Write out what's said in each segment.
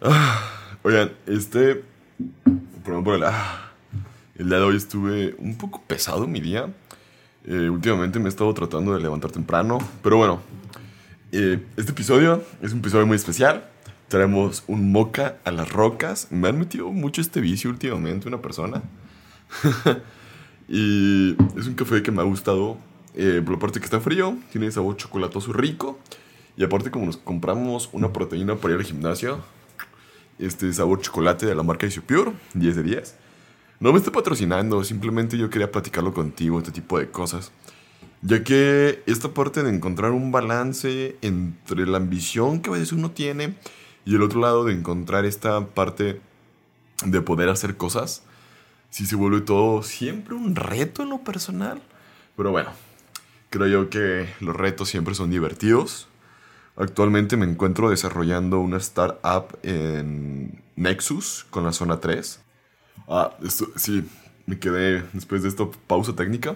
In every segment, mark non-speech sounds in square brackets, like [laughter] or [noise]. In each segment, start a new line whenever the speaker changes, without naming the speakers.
Ah, oigan, este. El. ah, día de hoy estuve un poco pesado mi día. Eh, últimamente me he estado tratando de levantar temprano. Pero bueno, eh, este episodio es un episodio muy especial. Traemos un moca a las rocas. Me han metido mucho este vicio últimamente, una persona. [laughs] y es un café que me ha gustado. eh, por la parte que está frío, tiene sabor chocolatoso rico. Y aparte, como nos compramos una proteína para ir al gimnasio, este sabor chocolate de la marca Isopure, 10 de 10. No me estoy patrocinando, simplemente yo quería platicarlo contigo, este tipo de cosas. Ya que esta parte de encontrar un balance entre la ambición que a veces uno tiene y el otro lado de encontrar esta parte de poder hacer cosas, si se vuelve todo siempre un reto en lo personal. Pero bueno, creo yo que los retos siempre son divertidos. Actualmente me encuentro desarrollando una startup en Nexus con la zona 3. Ah, esto, sí, me quedé, después de esta pausa técnica,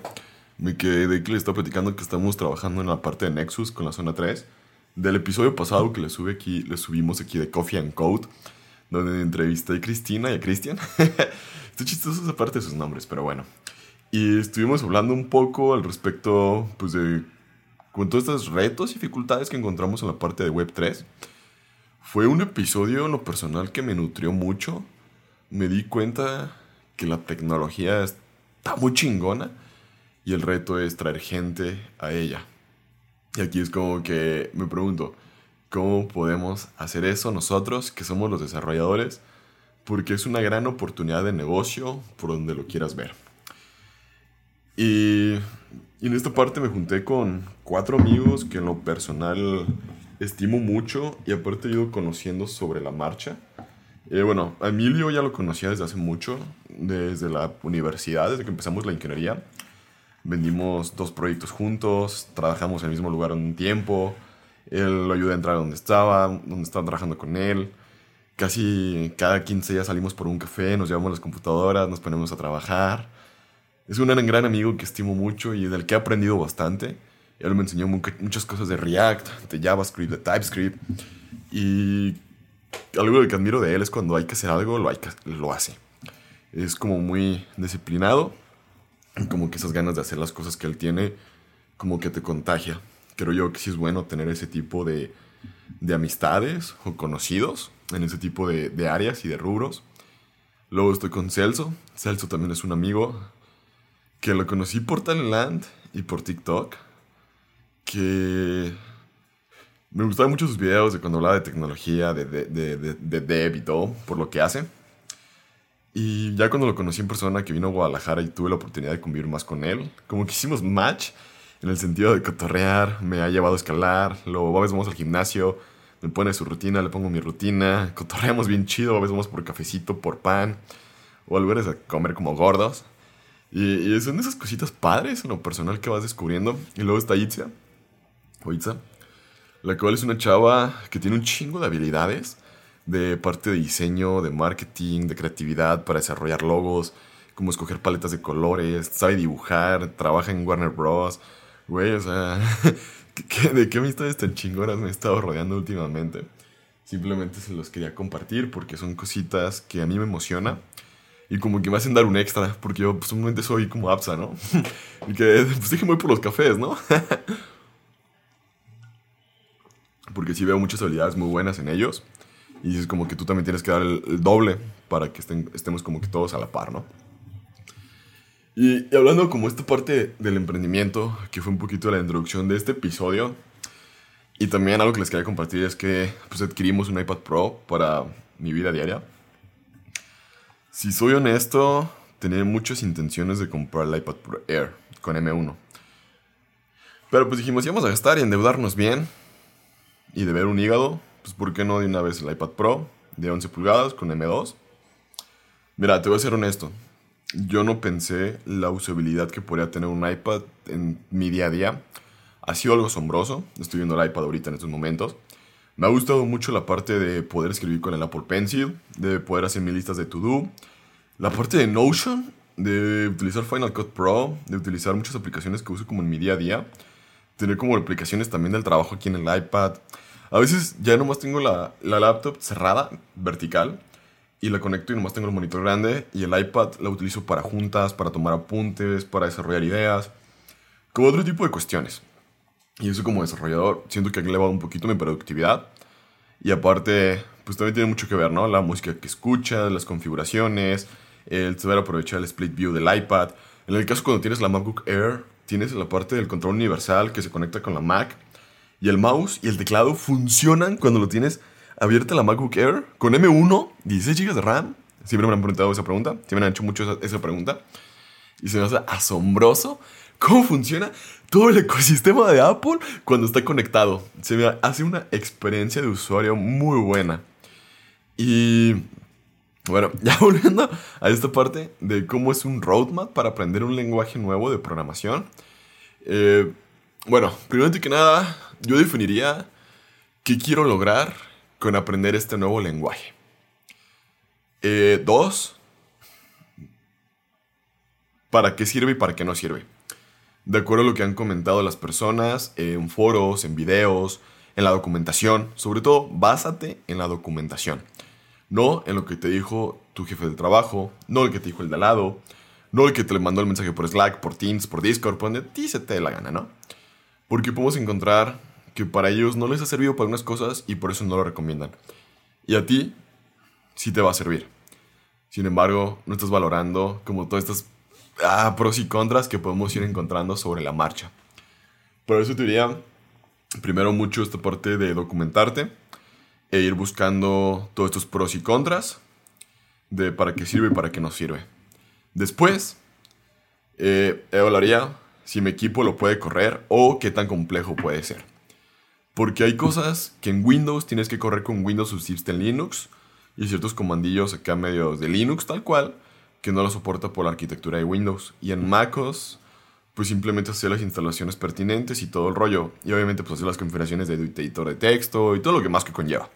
me quedé que le estaba platicando que estamos trabajando en la parte de Nexus con la zona 3. Del episodio pasado que le, sube aquí, le subimos aquí de Coffee and Code, donde entrevisté a Cristina y a Cristian. [laughs] Está chistoso esa parte de sus nombres, pero bueno. Y estuvimos hablando un poco al respecto, pues, de con todos estos retos y dificultades que encontramos en la parte de Web3. Fue un episodio en lo personal que me nutrió mucho. Me di cuenta que la tecnología está muy chingona y el reto es traer gente a ella. Y aquí es como que me pregunto, ¿cómo podemos hacer eso nosotros que somos los desarrolladores? Porque es una gran oportunidad de negocio por donde lo quieras ver. Y, y en esta parte me junté con cuatro amigos que en lo personal estimo mucho y aparte he ido conociendo sobre la marcha. Eh, bueno, a Emilio ya lo conocía desde hace mucho, desde la universidad, desde que empezamos la ingeniería. Vendimos dos proyectos juntos, trabajamos en el mismo lugar un tiempo. Él lo ayudé a entrar donde estaba, donde estaba trabajando con él. Casi cada 15 días salimos por un café, nos llevamos las computadoras, nos ponemos a trabajar. Es un gran amigo que estimo mucho y del que he aprendido bastante. Él me enseñó muchas cosas de React, de JavaScript, de TypeScript. Y algo que admiro de él es cuando hay que hacer algo, lo, hace. Es como muy disciplinado. Como que esas ganas de hacer las cosas que él tiene, como que te contagia. Creo yo que sí es bueno tener ese tipo de, de amistades o conocidos en ese tipo de, de áreas y de rubros. Luego estoy con Celso. Celso también es un amigo que lo conocí por Talentland y por TikTok, que me gustaban mucho sus videos de cuando hablaba de tecnología, de, de, de, de, de dev y todo, por lo que hace. Y ya cuando lo conocí en persona, que vino a Guadalajara y tuve la oportunidad de convivir más con él, como que hicimos match en el sentido de cotorrear, me ha llevado a escalar, luego a veces vamos al gimnasio, me pone su rutina, le pongo mi rutina, cotorreamos bien chido, a veces vamos por cafecito, por pan, o a lugares a comer como gordos. Y, y, son esas cositas padres en lo personal que vas descubriendo. Y luego está Itzia, o Itza, la cual es una chava que tiene un chingo de habilidades de parte de diseño, de marketing, de creatividad para desarrollar logos, como escoger paletas de colores, sabe dibujar, trabaja en Warner Bros. Güey, o sea, [laughs] ¿de qué amistades tan chingonas me he estado rodeando últimamente? Simplemente se los quería compartir porque son cositas que a mí me emociona y como que me hacen dar un extra, porque yo pues, simplemente soy como APSA, ¿no? [laughs] y que pues dije muy por los cafés, ¿no? [laughs] porque sí veo muchas habilidades muy buenas en ellos. Y es como que tú también tienes que dar el, el doble para que estén, estemos como que todos a la par, ¿no? Y, y, hablando como esta parte del emprendimiento, que fue un poquito la introducción de este episodio, y también algo que les quería compartir es que pues adquirimos un iPad Pro para mi vida diaria. Si soy honesto, tenía muchas intenciones de comprar el iPad Pro Air con M1. Pero pues dijimos, íbamos a gastar y endeudarnos bien y de ver un hígado, pues ¿por qué no de una vez el iPad Pro de 11 pulgadas con M2? Mira, te voy a ser honesto. Yo no pensé la usabilidad que podría tener un iPad en mi día a día. Ha sido algo asombroso. Estoy viendo el iPad ahorita en estos momentos. Me ha gustado mucho la parte de poder escribir con el Apple Pencil, de poder hacer mis listas de to-do. La parte de Notion, de utilizar Final Cut Pro, de utilizar muchas aplicaciones que uso como en mi día a día. Tener como aplicaciones también del trabajo aquí en el iPad. A veces ya nomás tengo la, la laptop cerrada, vertical, y la conecto y nomás tengo el monitor grande y el iPad la utilizo para juntas, para tomar apuntes, para desarrollar ideas, como otro tipo de cuestiones. Y eso como desarrollador siento que ha elevado un poquito mi productividad. Y aparte, pues también tiene mucho que ver, ¿no? La música que escuchas, las configuraciones, el saber aprovechar el split view del iPad. En el caso cuando tienes la MacBook Air, tienes la parte del control universal que se conecta con la Mac. Y el mouse y el teclado funcionan cuando lo tienes abierta la MacBook Air con M1, 16 GB de RAM. Siempre me han preguntado esa pregunta, siempre me han hecho mucho esa, pregunta. Y se me hace asombroso cómo funciona todo el ecosistema de Apple cuando está conectado. Se me hace una experiencia de usuario muy buena. Y bueno, [laughs] ya volviendo a esta parte de cómo es un roadmap para aprender un lenguaje nuevo de programación. Eh, bueno, primero que nada, yo definiría qué quiero lograr con aprender este nuevo lenguaje. Eh, dos, ¿para qué sirve y para qué no sirve? De acuerdo a lo que han comentado las personas en foros, en videos, en la documentación, sobre todo básate en la documentación. No en lo que te dijo tu jefe de trabajo, no el que te dijo el de al lado, no el que te le mandó el mensaje por Slack, por Teams, por Discord, por donde a ti se te dé la gana, ¿no? Porque podemos encontrar que para ellos no les ha servido para unas cosas y por eso no lo recomiendan. Y a ti sí te va a servir. Sin embargo, no estás valorando como todas estas ah, pros y contras que podemos ir encontrando sobre la marcha. Por eso te diría, primero mucho esta parte de documentarte e ir buscando todos estos pros y contras de para qué sirve y para qué no sirve. Después, eh, evaluaría si mi equipo lo puede correr o qué tan complejo puede ser. Porque hay cosas que en Windows tienes que correr con Windows Subsystem Linux y ciertos comandillos acá medios de Linux tal cual que no lo soporta por la arquitectura de Windows. Y en MacOS, pues simplemente hacer las instalaciones pertinentes y todo el rollo. Y obviamente pues hacer las configuraciones de editor de texto y todo lo que más que conlleva.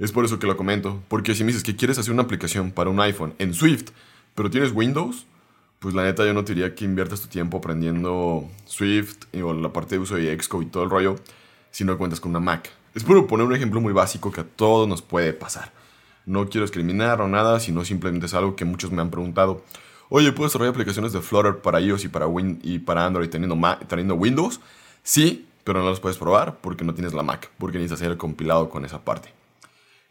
Es por eso que lo comento. Porque si me dices que quieres hacer una aplicación para un iPhone en Swift, pero tienes Windows, pues la neta yo no te diría que inviertas tu tiempo aprendiendo Swift o la parte de uso de Xcode y todo el rollo si no cuentas con una Mac. Es por poner un ejemplo muy básico que a todos nos puede pasar. No quiero discriminar o nada, sino simplemente es algo que muchos me han preguntado. Oye, ¿puedo desarrollar aplicaciones de Flutter para iOS y para, Win y para Android teniendo, teniendo Windows? Sí, pero no las puedes probar porque no tienes la Mac, porque necesitas hacer el compilado con esa parte.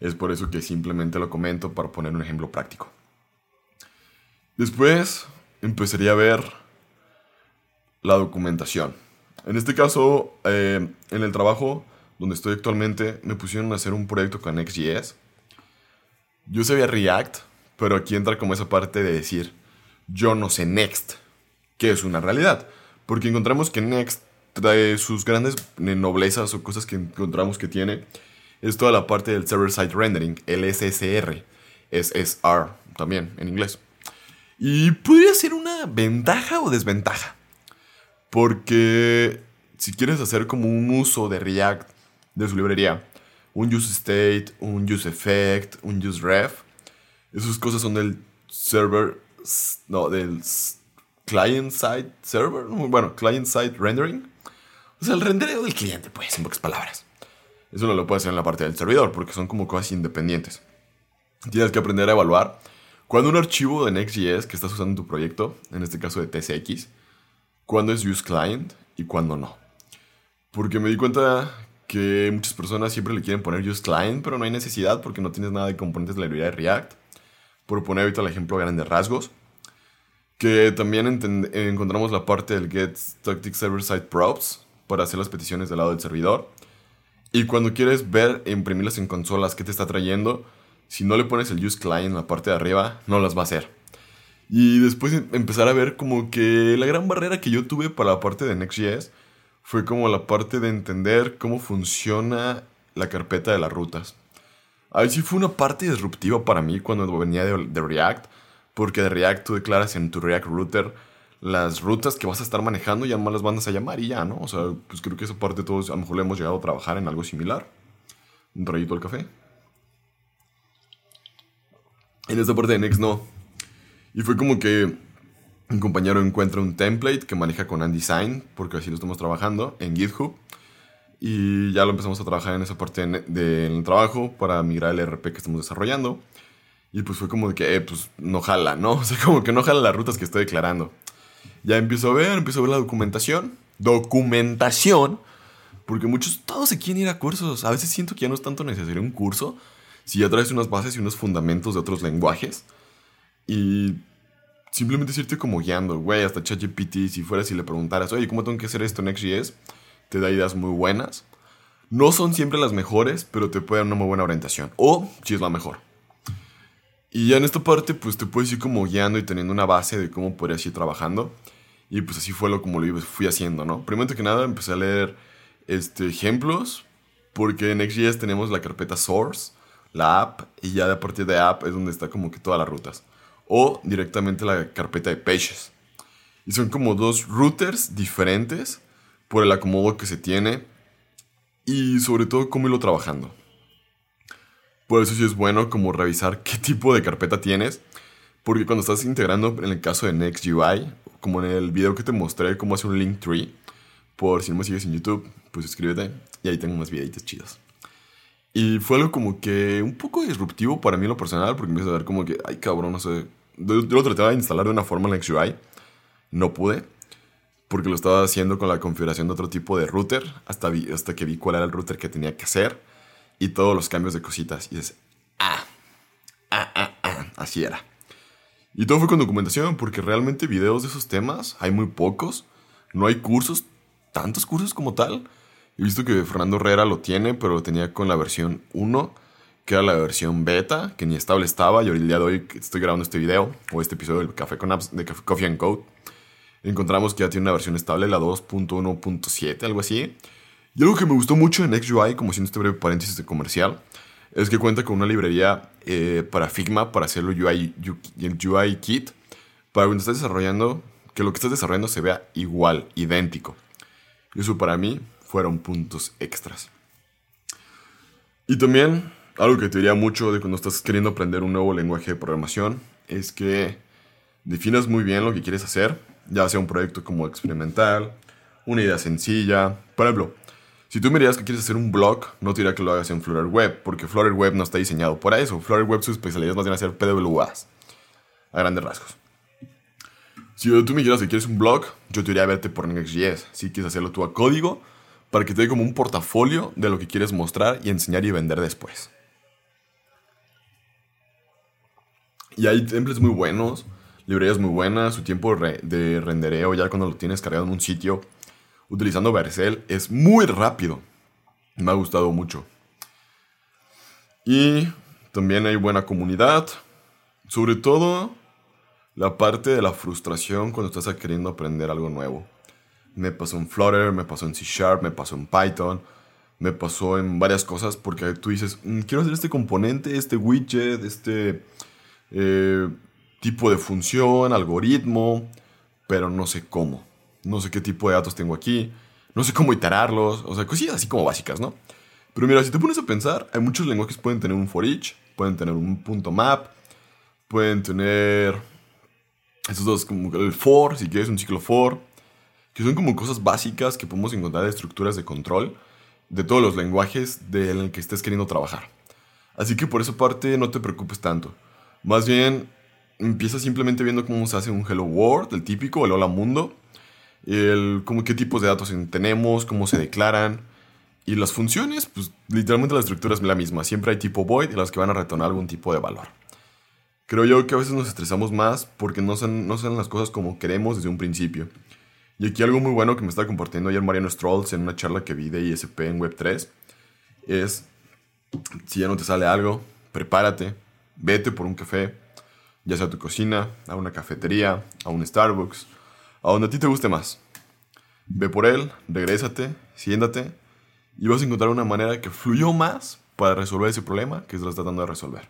Es por eso que simplemente lo comento para poner un ejemplo práctico. Después empezaría a ver la documentación. En este caso, eh, en el trabajo donde estoy actualmente, me pusieron a hacer un proyecto con Next.js. Yo sabía React, pero aquí entra como esa parte de decir, yo no sé Next, que es una realidad. Porque encontramos que Next trae sus grandes noblezas o cosas que encontramos que tiene. Es toda la parte del server-side rendering, el SSR, SSR también en inglés. Y podría ser una ventaja o desventaja. Porque si quieres hacer como un uso de React de su librería, un use state, un use effect, un use ref, esas cosas son del server, no, del client side server, bueno, client side rendering. O sea, el rendereo del cliente, pues, en pocas palabras. Eso no lo puedes hacer en la parte del servidor, porque son como cosas independientes. Tienes que aprender a evaluar cuando un archivo de Next.js que estás usando en tu proyecto, en este caso de TCX, cuándo es use client y cuándo no. Porque me di cuenta que muchas personas siempre le quieren poner use client, pero no hay necesidad porque no tienes nada de componentes de la librería de React. Por poner ahorita el ejemplo a grandes rasgos. Que también encontramos la parte del get static server side props para hacer las peticiones del lado del servidor. Y cuando quieres ver e imprimirlas en consolas que te está trayendo, si no le pones el use client en la parte de arriba, no las va a hacer. Y después em, empezar a ver como que la gran barrera que yo tuve para la parte de Next.js fue como la parte de entender cómo funciona la carpeta de las rutas. Ahí sí fue una parte disruptiva para mí cuando venía de, React, porque de React tú declaras en tu React Router las rutas que vas a estar manejando y además las bandas a llamar y ya, ¿no? O sea, pues creo que esa parte todos a lo mejor le hemos llegado a trabajar en algo similar. Un rayito al café. En esta parte de Next no. Y fue como que un compañero encuentra un template que maneja con Undesign, porque así lo estamos trabajando, en GitHub. Y ya lo empezamos a trabajar en esa parte del trabajo para migrar el RP que estamos desarrollando. Y pues fue como de que, eh, pues no jala, ¿no? [laughs] O sea, como que no jala las rutas que estoy declarando. Ya empiezo a ver, empiezo a ver la documentación. Documentación. Porque muchos, todos se quieren ir a cursos. A veces siento que ya no es tanto necesario un curso. Si ya traes unas bases y unos fundamentos de otros lenguajes. Y simplemente irte como guiando, güey, hasta ChatGPT, si fueras y le preguntaras, oye, ¿cómo tengo que hacer esto en Next.js? Te da ideas muy buenas. No son siempre las mejores, pero te puede dar una muy buena orientación. O si es la mejor. Y ya en esta parte, pues te puedes ir como guiando y teniendo una base de cómo podrías ir trabajando. Y pues así fue lo como lo fui haciendo, ¿no? Primero que nada empecé a leer este, ejemplos, porque en Next.js tenemos la carpeta source, la app, y ya a partir de app es donde está como que todas las rutas o directamente la carpeta de pages. Y son como dos routers diferentes por el acomodo que se tiene y sobre todo cómo irlo trabajando. Por eso sí es bueno como revisar qué tipo de carpeta tienes, porque cuando estás integrando, en el caso de NextUI, como en el video que te mostré cómo hacer un link tree, por si no me sigues en YouTube, pues suscríbete y ahí tengo más videitos chidos. Y fue algo como que un poco disruptivo para mí en lo personal, porque empiezo a ver como que, ay cabrón, no sé, yo lo trataba de instalar de una forma en XUI. No pude. Porque lo estaba haciendo con la configuración de otro tipo de router. Hasta, hasta que vi cuál era el router que tenía que hacer. Y todos los cambios de cositas. Y es. Ah, ah, ah, ah. Así era. Y todo fue con documentación. Porque realmente videos de esos temas hay muy pocos. No hay cursos. Tantos cursos como tal. He visto que Fernando Herrera lo tiene. Pero lo tenía con la versión 1 que era la versión beta, que ni estable estaba, y hoy el día de hoy estoy grabando este video, o este episodio del Café con Apps, de Coffee and Code, encontramos que ya tiene una versión estable, la 2.1.7, algo así. Y algo que me gustó mucho en XUI, como siendo este breve paréntesis de comercial, es que cuenta con una librería eh, para Figma, para hacerlo UI, UI Kit, para cuando estás desarrollando, que lo que estás desarrollando se vea igual, idéntico. Y eso para mí fueron puntos extras. Y también algo que te diría mucho de cuando estás queriendo aprender un nuevo lenguaje de programación es que definas muy bien lo que quieres hacer, ya sea un proyecto como experimental, una idea sencilla. Por ejemplo, si tú me dirías que quieres hacer un blog, no te diría que lo hagas en Flutter Web, porque Flutter Web no está diseñado para eso. Flutter Web su especialidad es más bien hacer PWAs, a grandes rasgos. Si tú me dijeras que quieres un blog, yo te diría verte por Next.js. Si quieres hacerlo tú a código, para que te dé como un portafolio de lo que quieres mostrar y enseñar y vender después. Y hay templates muy buenos, librerías muy buenas, su tiempo de rendereo ya cuando lo tienes cargado en un sitio utilizando Vercel es muy rápido. Me ha gustado mucho. Y también hay buena comunidad. Sobre todo la parte de la frustración cuando estás queriendo aprender algo nuevo. Me pasó en Flutter, me pasó en C Sharp, me pasó en Python, me pasó en varias cosas porque tú dices, mm, quiero hacer este componente, este widget, este eh, tipo de función, algoritmo, pero no sé cómo. No sé qué tipo de datos tengo aquí, no sé cómo iterarlos, o sea, cosillas así como básicas, ¿no? Pero mira, si te pones a pensar, hay muchos lenguajes que pueden tener un for each, pueden tener un punto map, pueden tener esos dos, como el for, si quieres un ciclo for, que son como cosas básicas que podemos encontrar de estructuras de control de todos los lenguajes del que estés queriendo trabajar. Así que por esa parte no te preocupes tanto. Más bien, empieza simplemente viendo cómo se hace un Hello World, el típico, el Hola Mundo, el, como qué tipos de datos tenemos, cómo se declaran. Y las funciones, pues literalmente la estructura es la misma. Siempre hay tipo void y las que van a retornar algún tipo de valor. Creo yo que a veces nos estresamos más porque no son, no son las cosas como queremos desde un principio. Y aquí algo muy bueno que me está compartiendo ayer Mariano Strolls en una charla que vi de ISP en Web3 es, si ya no te sale algo, prepárate, Vete por un café, ya sea a tu cocina, a una cafetería, a un Starbucks, a donde a ti te guste más. Ve por él, regrésate, siéntate y vas a encontrar una manera que fluyó más para resolver ese problema que estás tratando de resolver.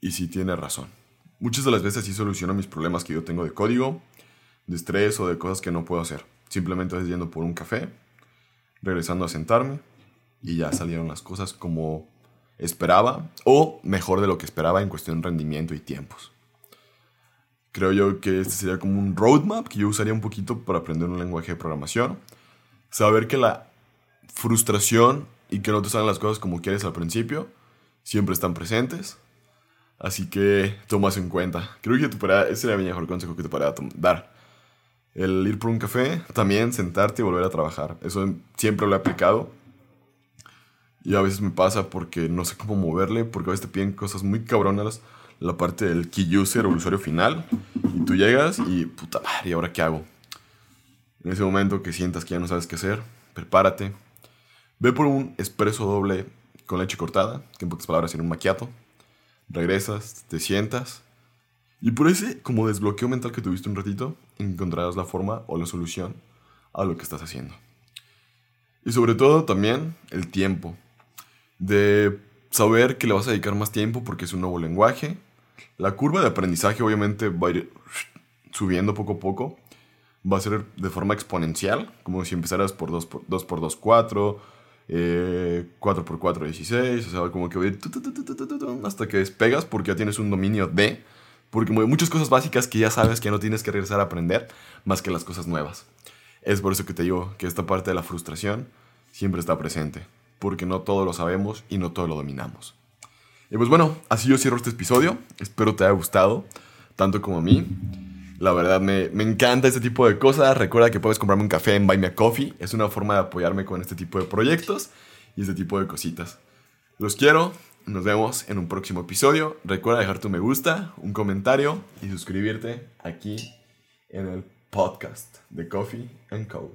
Y si tienes razón. Muchas de las veces sí soluciono mis problemas que yo tengo de código, de estrés o de cosas que no puedo hacer. Simplemente vas yendo por un café, regresando a sentarme y ya salieron las cosas como esperaba o mejor de lo que esperaba en cuestión de rendimiento y tiempos. Creo yo que este sería como un roadmap que yo usaría un poquito para aprender un lenguaje de programación. Saber que la frustración y que no te salgan las cosas como quieres al principio, siempre están presentes. Así que tomas en cuenta. Creo que tu ese sería mi mejor consejo que te podría dar. El ir por un café, también sentarte y volver a trabajar. Eso siempre lo he aplicado. Y a veces me pasa porque no sé cómo moverle, porque a veces te piden cosas muy cabronas. La parte del key user o el usuario final. Y tú llegas y, puta madre, ¿y ahora qué hago? En ese momento que sientas que ya no sabes qué hacer, prepárate. Ve por un espresso doble con leche cortada, que en pocas palabras en un maquiato regresas, te sientas y por ese como desbloqueo mental que tuviste un ratito, encontrarás la forma o la solución a lo que estás haciendo. Y sobre todo también el tiempo. De saber que le vas a dedicar más tiempo porque es un nuevo lenguaje. La curva de aprendizaje obviamente va a ir subiendo poco a poco. Va a ser de forma exponencial, como si empezaras por 2 por 2, por 2 4, eh, 4x4, 16, o sea, como que hasta que despegas porque ya tienes un dominio de, porque muchas cosas básicas que ya sabes que no tienes que regresar a aprender más que las cosas nuevas. Es por eso que te digo que esta parte de la frustración siempre está presente, porque no todo lo sabemos y no todo lo dominamos. Y pues bueno, así yo cierro este episodio, espero te haya gustado, tanto como a mí. La verdad me, me, encanta este tipo de cosas. Recuerda que puedes comprarme un café en Buy Me a Coffee. Es una forma de apoyarme con este tipo de proyectos y este tipo de cositas. Los quiero. Nos vemos en un próximo episodio. Recuerda dejar tu me gusta, un comentario y suscribirte aquí en el podcast de Coffee and Code.